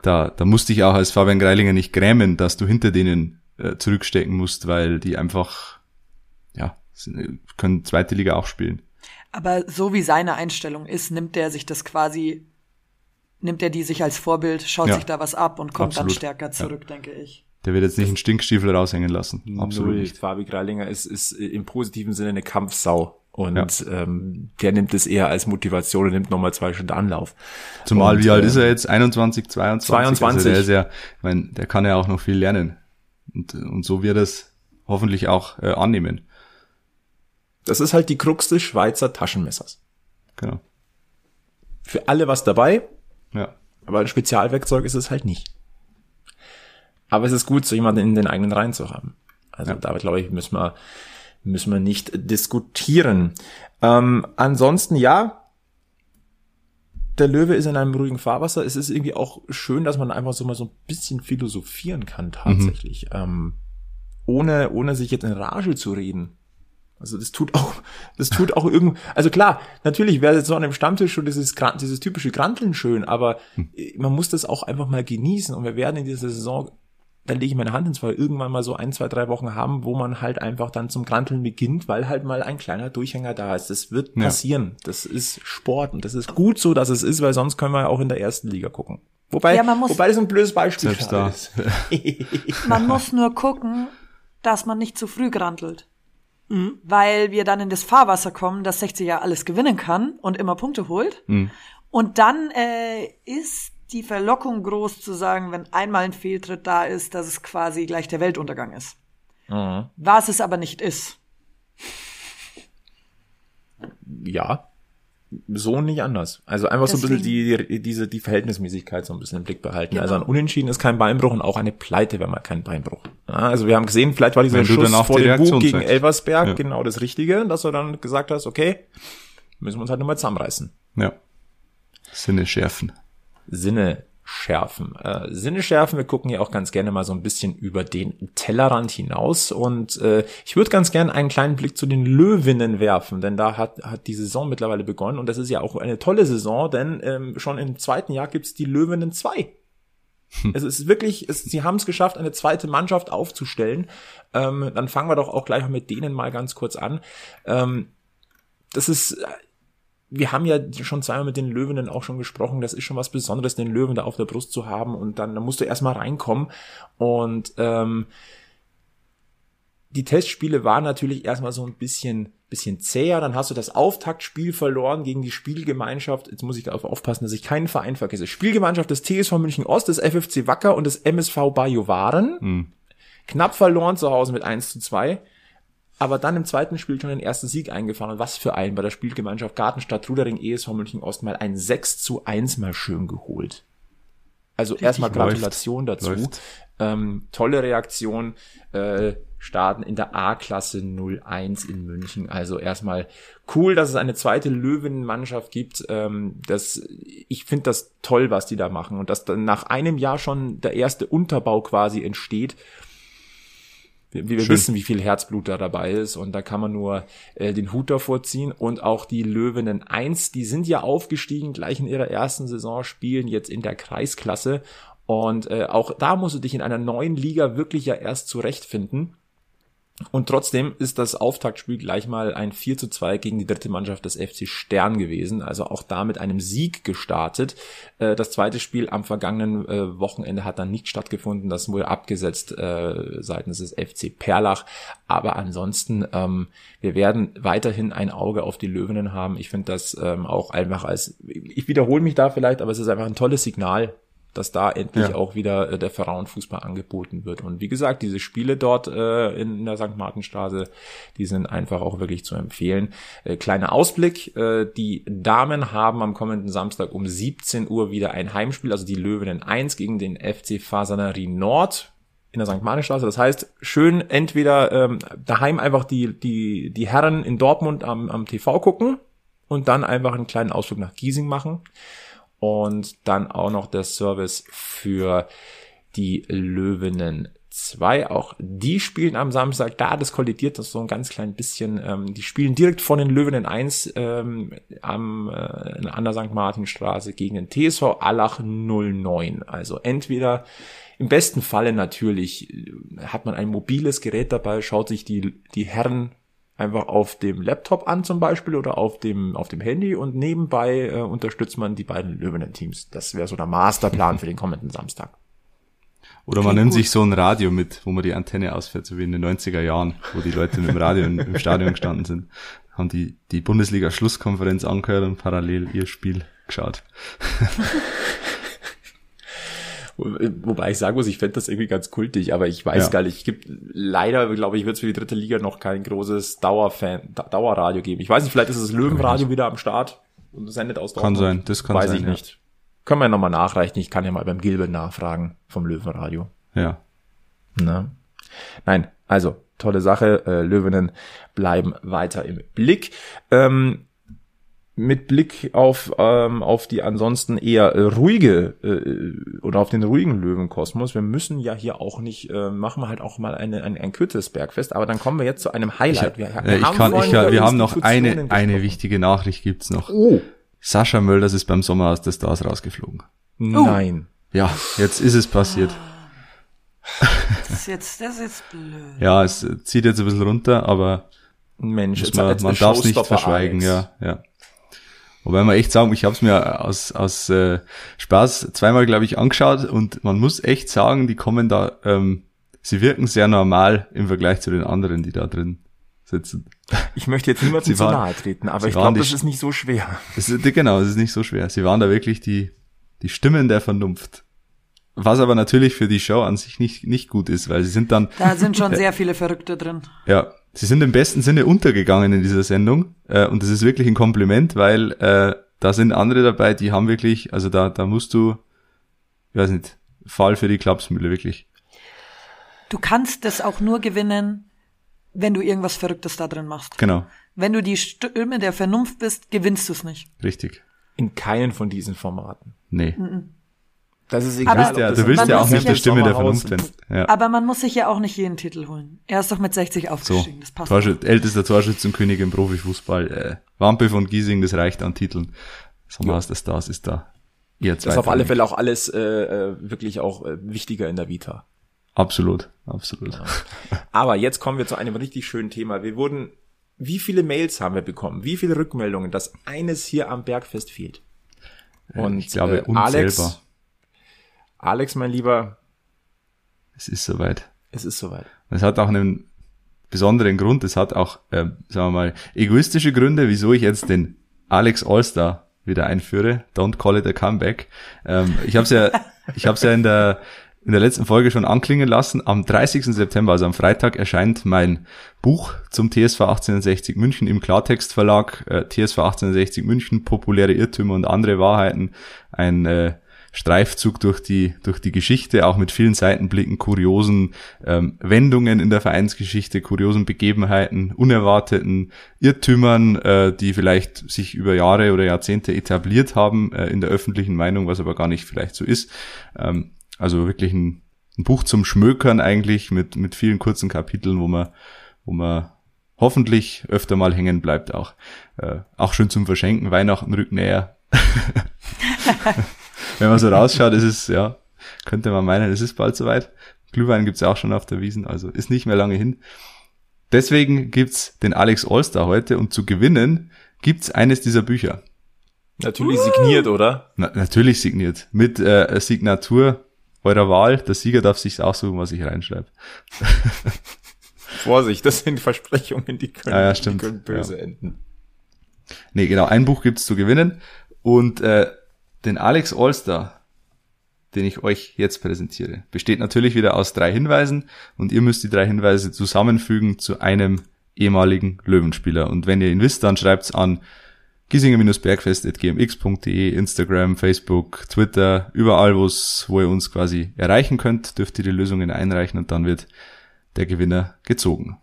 Da, da musste ich auch als Fabian Greilinger nicht grämen, dass du hinter denen äh, zurückstecken musst, weil die einfach, ja, sind, können zweite Liga auch spielen.
Aber so wie seine Einstellung ist, nimmt er sich das quasi, nimmt er die sich als Vorbild, schaut
Ja.
sich da was ab und kommt
Absolut.
dann stärker zurück, denke ich.
Der wird jetzt nicht einen Stinkstiefel raushängen lassen. Absolut
Null.
nicht.
Fabi Greilinger ist, ist im positiven Sinne eine Kampfsau. Und ähm, der nimmt es eher als Motivation und nimmt nochmal zwei Stunden Anlauf.
Zumal,
Und,
wie alt
äh,
ist er jetzt? 21, 22?
22.
Also der ist ja, ich meine, der kann ja auch noch viel lernen. Und, und so wird er es hoffentlich auch äh, annehmen.
Das ist halt die Krux des Schweizer Taschenmessers.
Genau.
Für alle was dabei,
Ja.
aber ein Spezialwerkzeug ist es halt nicht. Aber es ist gut, so jemanden in den eigenen Reihen zu haben. Also
Ja.
da glaube ich, müssen wir, müssen wir nicht diskutieren. Ähm, ansonsten ja, der Löwe ist in einem ruhigen Fahrwasser. Es ist irgendwie auch schön, dass man einfach so mal so ein bisschen philosophieren kann tatsächlich. Ähm, ohne, ohne sich jetzt in Rage zu reden. Also das tut auch, das tut auch irgend, also klar, natürlich wäre jetzt so an dem Stammtisch schon dieses, dieses typische Granteln schön, aber äh, man muss das auch einfach mal genießen und wir werden in dieser Saison, da lege ich meine Hand ins Feuer, irgendwann mal so ein, zwei, drei Wochen haben, wo man halt einfach dann zum Granteln beginnt, weil halt mal ein kleiner Durchhänger da ist. Das wird
Ja.
passieren. Das ist Sport und das ist gut so, dass es ist, weil sonst können wir ja auch in der ersten Liga gucken. Wobei,
Ja, man muss-
wobei das ein blödes Beispiel
Selbst
gerade
da.
ist.
Man muss nur gucken, dass man nicht zu früh grantelt. Weil wir dann in das Fahrwasser kommen, dass 60 ja alles gewinnen kann und immer Punkte holt. Und dann äh, ist die Verlockung groß zu sagen, wenn einmal ein Fehltritt da ist, dass es quasi gleich der Weltuntergang ist. Was es aber nicht ist.
Ja, so nicht anders. Also einfach so ein bisschen
Deswegen-
die, die, diese, die Verhältnismäßigkeit so ein bisschen im Blick behalten. Also ein Unentschieden ist kein Beinbruch und auch eine Pleite wäre mal kein Beinbruch. Ja, also wir haben gesehen, vielleicht war dieser
Wenn
Schuss vor
die
dem Bug
Reaktion
gegen
zeigst.
Elversberg
Ja.
genau das Richtige, dass du dann gesagt hast, okay, müssen wir uns halt nochmal zusammenreißen.
Ja. Sinne schärfen.
Sinne schärfen. Äh, Sinne schärfen, wir gucken ja auch ganz gerne mal so ein bisschen über den Tellerrand hinaus und äh, ich würde ganz gerne einen kleinen Blick zu den Löwinnen werfen, denn da hat, hat die Saison mittlerweile begonnen und das ist ja auch eine tolle Saison, denn ähm, schon im zweiten Jahr gibt's die Löwinnen 2. Es ist wirklich, es, sie haben es geschafft, eine zweite Mannschaft aufzustellen. Ähm, dann fangen wir doch auch gleich mit denen mal ganz kurz an. Ähm, das ist, wir haben ja schon zweimal mit den Löwinnen auch schon gesprochen. Das ist schon was Besonderes, den Löwen da auf der Brust zu haben. Und dann, dann musst du erstmal reinkommen. Und ähm, die Testspiele waren natürlich erstmal so ein bisschen, bisschen zäher. Dann hast du das Auftaktspiel verloren gegen die Spielgemeinschaft. Jetzt muss ich darauf aufpassen, dass ich keinen Verein vergesse. Spielgemeinschaft des TSV München Ost, des FFC Wacker und des MSV Bajuwaren. Knapp verloren zu Hause mit 1 zu 2 aber dann im zweiten Spiel schon den ersten Sieg eingefahren. Und was für einen bei der Spielgemeinschaft Gartenstadt Trudering ESV München Ost mal ein 6 zu 1 mal schön geholt. Also erstmal
läuft.
Gratulation dazu.
Läuft.
Ähm, tolle Reaktion. Äh, starten in der A-Klasse 01 in München. Also erstmal cool, dass es eine zweite Löwenmannschaft gibt. Ähm, das, ich finde das toll, was die da machen. Und dass dann nach einem Jahr schon der erste Unterbau quasi entsteht. Wir, wir
Schön.
wissen, wie viel Herzblut da dabei ist und da kann man nur äh, den Hut davor ziehen. Und auch die Löwinnen 1, die sind ja aufgestiegen, gleich in ihrer ersten Saison, spielen jetzt in der Kreisklasse. Und äh, auch da musst du dich in einer neuen Liga wirklich ja erst zurechtfinden. Und trotzdem ist das Auftaktspiel gleich mal ein 4 zu 2 gegen die dritte Mannschaft des FC Stern gewesen. Also auch da mit einem Sieg gestartet. Äh, Das zweite Spiel am vergangenen äh, Wochenende hat dann nicht stattgefunden. Das wurde abgesetzt äh, seitens des FC Perlach. Aber ansonsten, ähm, wir werden weiterhin ein Auge auf die Löwinnen haben. Ich finde das ähm, auch einfach als, ich wiederhole mich da vielleicht, aber es ist einfach ein tolles Signal, dass da endlich
Ja.
auch wieder äh, der Frauenfußball angeboten wird. Und wie gesagt, diese Spiele dort äh, in der St. Martinstraße, die sind einfach auch wirklich zu empfehlen. Äh, kleiner Ausblick, äh, die Damen haben am kommenden Samstag um 17 Uhr wieder ein Heimspiel, also die Löwinnen 1 gegen den FC Fasanerie Nord in der St. Martinstraße. Das heißt, schön entweder ähm, daheim einfach die, die, die Herren in Dortmund am, am TV gucken und dann einfach einen kleinen Ausflug nach Giesing machen und dann auch noch der Service für die Löwinnen 2. Auch die spielen am Samstag. Da, das kollidiert das so ein ganz klein bisschen. Ähm, die spielen direkt von den Löwinnen 1 ähm, am, äh, an der St. Martinstraße gegen den TSV Allach 09. Also entweder im besten Falle natürlich äh, hat man ein mobiles Gerät dabei, schaut sich die, die Herren einfach auf dem Laptop an zum Beispiel oder auf dem, auf dem Handy und nebenbei äh, unterstützt man die beiden Löwinnen-Teams. Das wäre so der Masterplan für den kommenden Samstag.
Oder man nimmt
gut.
sich so ein Radio mit, wo man die Antenne ausfährt, so wie in den 90er Jahren, wo die Leute mit dem Radio im Stadion gestanden sind, haben die, die Bundesliga-Schlusskonferenz angehört und parallel ihr Spiel geschaut.
Wo- Wobei ich sagen muss, ich fände das irgendwie ganz kultig, aber ich weiß
Ja.
gar nicht. Es gibt leider, glaube ich, wird es für die dritte Liga noch kein großes Dauerfan, Da- Dauerradio geben. Ich weiß nicht, vielleicht ist das Löwenradio wieder am Start und sendet aus
Kann sein, das kann
weiß
sein,
ich
ja.
nicht. Können wir nochmal nachreichen. Ich kann ja mal beim Gilbert nachfragen vom Löwenradio.
Ja.
Ne? Nein, also tolle Sache. Äh, Löwinnen bleiben weiter im Blick. Ähm, mit Blick auf, ähm, auf die ansonsten eher äh, ruhige äh, oder auf den ruhigen Löwenkosmos. Wir müssen ja hier auch nicht, äh, machen wir halt auch mal eine, ein, ein kürzeres Bergfest, aber dann kommen wir jetzt zu einem Highlight. Wir,
Äh, ich kann, ich, kann- wir haben noch eine, eine wichtige Nachricht gibt's noch.
Oh,
Sascha Mölders ist beim Sommer aus der Stars rausgeflogen.
nein.
Ja, jetzt ist es passiert.
Das ist jetzt, das ist jetzt blöd.
Ja, es zieht jetzt ein bisschen runter, aber
Mensch,
man, man darf es nicht verschweigen,
Alex.
ja, ja. Wobei man echt sagen, ich habe es mir aus, aus äh, Spaß zweimal, glaube ich, angeschaut und man muss echt sagen, die kommen da, ähm, sie wirken sehr normal im Vergleich zu den anderen, die da drin sitzen.
Ich möchte jetzt niemandem zu nahe treten, aber ich glaube, das ist nicht so schwer.
Ist, genau, das ist nicht so schwer. Sie waren da wirklich die, die Stimmen der Vernunft. Was aber natürlich für die Show an sich nicht, nicht gut ist, weil sie sind dann.
Da sind schon sehr viele Verrückte drin.
Ja, sie sind im besten Sinne untergegangen in dieser Sendung. Äh, und das ist wirklich ein Kompliment, weil äh, da sind andere dabei, die haben wirklich, also da, da musst du, ich weiß nicht, Fall für die Klapsmühle, wirklich.
Du kannst das auch nur gewinnen, wenn du irgendwas Verrücktes da drin machst.
Genau.
Wenn du die Stimme der Vernunft bist, gewinnst du es nicht.
Richtig.
In keinen von diesen Formaten.
Nee.
Das ist egal.
Du willst ja, du willst ja auch nicht der Stimme der Vernunft werden. Ja.
Aber man muss sich ja auch nicht jeden Titel holen. Er ist doch mit 60 aufgestiegen.
So,
das passt.
Torschüt ältester Torschützenkönig im Profifußball. Äh, Wampe von Giesing, das reicht an Titeln. Sommerhaus der Stars ist da eher
Das ist auf alle Fälle auch alles äh, äh, wirklich auch äh, wichtiger in der Vita.
Absolut, absolut.
Ja. Aber jetzt kommen wir zu einem richtig schönen Thema. Wir wurden, wie viele Mails haben wir bekommen? Wie viele Rückmeldungen, dass eines hier am Bergfest fehlt?
Und ich glaube, äh, Alex,
Alex, mein Lieber.
Es ist soweit.
Es ist soweit.
Es hat auch einen besonderen Grund. Es hat auch, äh, sagen wir mal, egoistische Gründe, wieso ich jetzt den Alex Allstar wieder einführe. Don't call it a comeback. Ähm, ich habe es ja, ich habe es ja in der in der letzten Folge schon anklingen lassen. Am 30. September, also am Freitag, erscheint mein Buch zum TSV 1860 München im Klartext Verlag. Äh, TSV 1860 München, populäre Irrtümer und andere Wahrheiten. Ein äh, Streifzug durch die, durch die Geschichte, auch mit vielen Seitenblicken, kuriosen ähm, Wendungen in der Vereinsgeschichte, kuriosen Begebenheiten, unerwarteten Irrtümern, äh, die vielleicht sich über Jahre oder Jahrzehnte etabliert haben äh, in der öffentlichen Meinung, was aber gar nicht vielleicht so ist. Ähm, also wirklich ein, ein Buch zum Schmökern eigentlich mit, mit vielen kurzen Kapiteln, wo man, wo man hoffentlich öfter mal hängen bleibt auch. Äh, auch schön zum Verschenken, Weihnachten rückt näher. Wenn man so rausschaut, ist es, ja, könnte man meinen, es ist bald soweit. Glühwein gibt's auch schon auf der Wiesen, also ist nicht mehr lange hin. Deswegen gibt's den Alex Allstar heute und zu gewinnen gibt's eines dieser Bücher.
Natürlich signiert, oder?
Na, natürlich signiert. Mit äh, Signatur eurer Wahl. Der Sieger darf sich aussuchen, was ich reinschreibe.
Vorsicht, das sind Versprechungen, die können,
ja, ja.
Die können böse
ja.
enden.
Nee, genau, ein Buch gibt's zu gewinnen. Und äh, den Alex Allstar, den ich euch jetzt präsentiere, besteht natürlich wieder aus drei Hinweisen und ihr müsst die drei Hinweise zusammenfügen zu einem ehemaligen Löwenspieler. Und wenn ihr ihn wisst, dann schreibt's an giesinger-bergfest.gmx.de, Instagram, Facebook, Twitter, überall, wo ihr uns quasi erreichen könnt, dürft ihr die Lösungen einreichen und dann wird der Gewinner gezogen.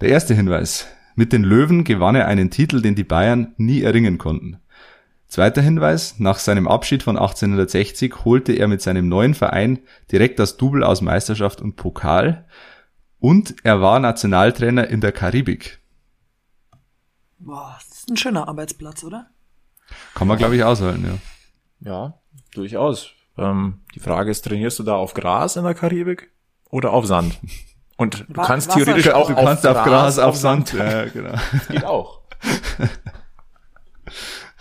Der erste Hinweis. Mit den Löwen gewann er einen Titel, den die Bayern nie erringen konnten. Zweiter Hinweis. Nach seinem Abschied von 1860 holte er mit seinem neuen Verein direkt das Double aus Meisterschaft und Pokal. Und er war Nationaltrainer in der Karibik.
Boah, das ist ein schöner Arbeitsplatz, oder?
Kann man, glaube ich, aushalten, ja.
Ja, durchaus. Ähm, die Frage ist, trainierst du da auf Gras in der Karibik oder auf Sand? Und du
Wa-
kannst
Wasser-
theoretisch auch
Du kannst auf Gras, auf Sand.
Ja,
Ja, genau.
geht auch.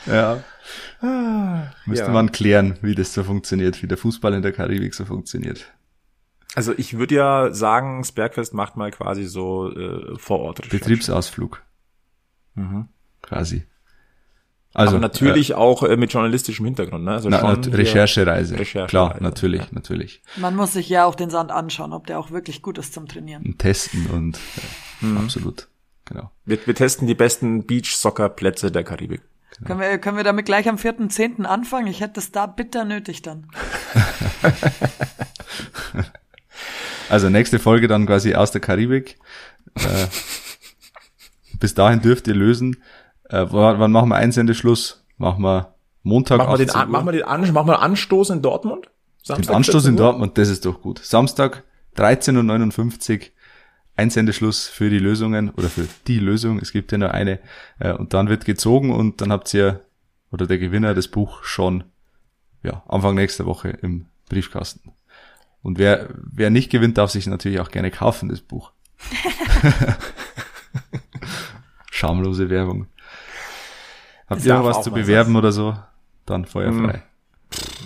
Ja. Müsste
Ja.
man klären, wie das so funktioniert, wie der Fußball in der Karibik so funktioniert.
Also ich würde ja sagen, das Bergfest macht mal quasi so äh, vor Ort.
Betriebsausflug.
Mhm.
Quasi. Also
Aber natürlich auch äh, mit journalistischem Hintergrund, ne? Also
äh, na,
schon
Recherchereise.
Recherchereise,
Klar, natürlich,
ja.
natürlich.
Man muss sich ja auch den Sand anschauen, ob der auch wirklich gut ist zum Trainieren.
Und testen und äh,
Mhm.
absolut. Genau.
Wir, wir testen die besten Beach-Soccer-Plätze der Karibik.
Können, wir, können wir damit gleich am 4.10. anfangen? Ich hätte es da bitter nötig dann.
Also nächste Folge dann quasi aus der Karibik. Äh, bis dahin dürft ihr lösen. Äh, wann, wann machen wir Einsendeschluss? Machen wir Montag
Machen wir den, 18
Uhr?
An- machen wir den, An machen wir Anstoß in Dortmund?
Den
Samstag
Anstoß
14
in? Dortmund, das ist doch gut. Samstag 13.59 Uhr, Einsendeschluss für die Lösungen oder für die Lösung, es gibt ja nur eine. Äh, Und dann wird gezogen und dann habt ihr oder der Gewinner das Buch schon ja, Anfang nächster Woche im Briefkasten. Und wer, wer nicht gewinnt, darf sich natürlich auch gerne kaufen, das Buch. Schamlose Werbung. Habt ihr noch was zu bewerben oder so? Dann feuerfrei.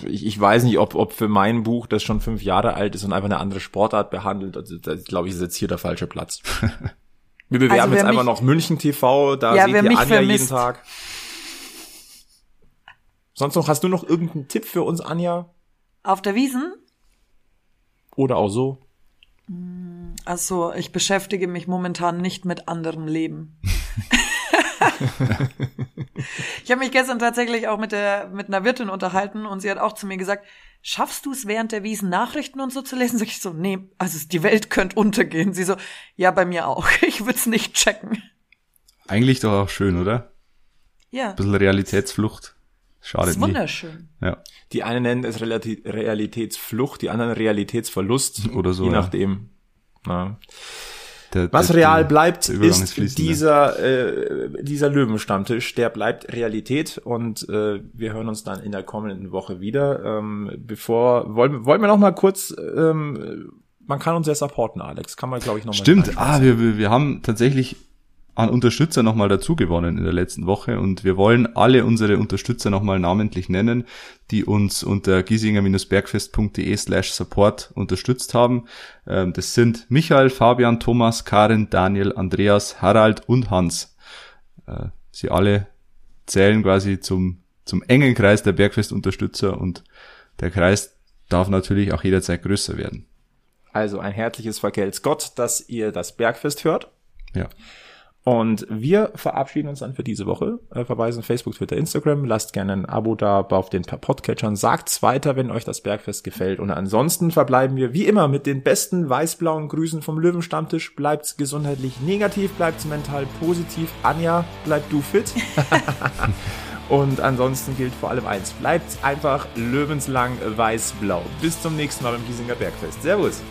Ich, ich weiß nicht, ob, ob für mein Buch, das schon fünf Jahre alt ist und einfach eine andere Sportart behandelt, also, da glaube ich, ist jetzt hier der falsche Platz. Wir bewerben also jetzt einfach noch München TV, da ja, seht ihr Anja vermisst. jeden Tag. Sonst noch, hast du noch irgendeinen Tipp für uns, Anja?
Auf der Wiesen?
Oder auch so?
Also, ich beschäftige mich momentan nicht mit anderem Leben. ich habe mich gestern tatsächlich auch mit der mit einer Wirtin unterhalten und sie hat auch zu mir gesagt, schaffst du es während der Wiesen Nachrichten und so zu lesen? Sag ich so, nee, also die Welt könnte untergehen. Sie so, ja, bei mir auch. Ich würde es nicht checken.
Eigentlich doch auch schön, oder?
Ja.
Ein bisschen Realitätsflucht. Schade.
Das ist wunderschön.
Nie. Ja.
Die einen nennen es Realitätsflucht, die anderen Realitätsverlust.
Oder so.
Je nachdem. Ja. Der, Was der, real bleibt, ist, ist dieser, äh, dieser Löwenstammtisch, der bleibt Realität und äh, wir hören uns dann in der kommenden Woche wieder. Ähm, bevor, wollen, wollen wir noch mal kurz, ähm, man kann uns ja supporten, Alex, kann man glaube ich noch mal
Stimmt, ah, wir, wir, wir haben tatsächlich an Unterstützer nochmal dazu gewonnen in der letzten Woche und wir wollen alle unsere Unterstützer nochmal namentlich nennen, die uns unter giesinger-bergfest.de slash support unterstützt haben. Ähm, das sind Michael, Fabian, Thomas, Karin, Daniel, Andreas, Harald und Hans. Äh, sie alle zählen quasi zum, zum engen Kreis der Bergfest-Unterstützer und der Kreis darf natürlich auch jederzeit größer werden.
Also ein herzliches Vergelt's Gott, dass ihr das Bergfest hört.
Ja.
Und wir verabschieden uns dann für diese Woche. Äh, verweisen Facebook, Twitter, Instagram. Lasst gerne ein Abo da auf den Podcatchern. Sagt's weiter, wenn euch das Bergfest gefällt. Und ansonsten verbleiben wir wie immer mit den besten weiß-blauen Grüßen vom Löwenstammtisch. Bleibt's gesundheitlich negativ, bleibt's mental positiv. Anja, bleib du fit. Und ansonsten gilt vor allem eins. Bleibt einfach löwenslang weiß-blau. Bis zum nächsten Mal beim Giesinger Bergfest. Servus.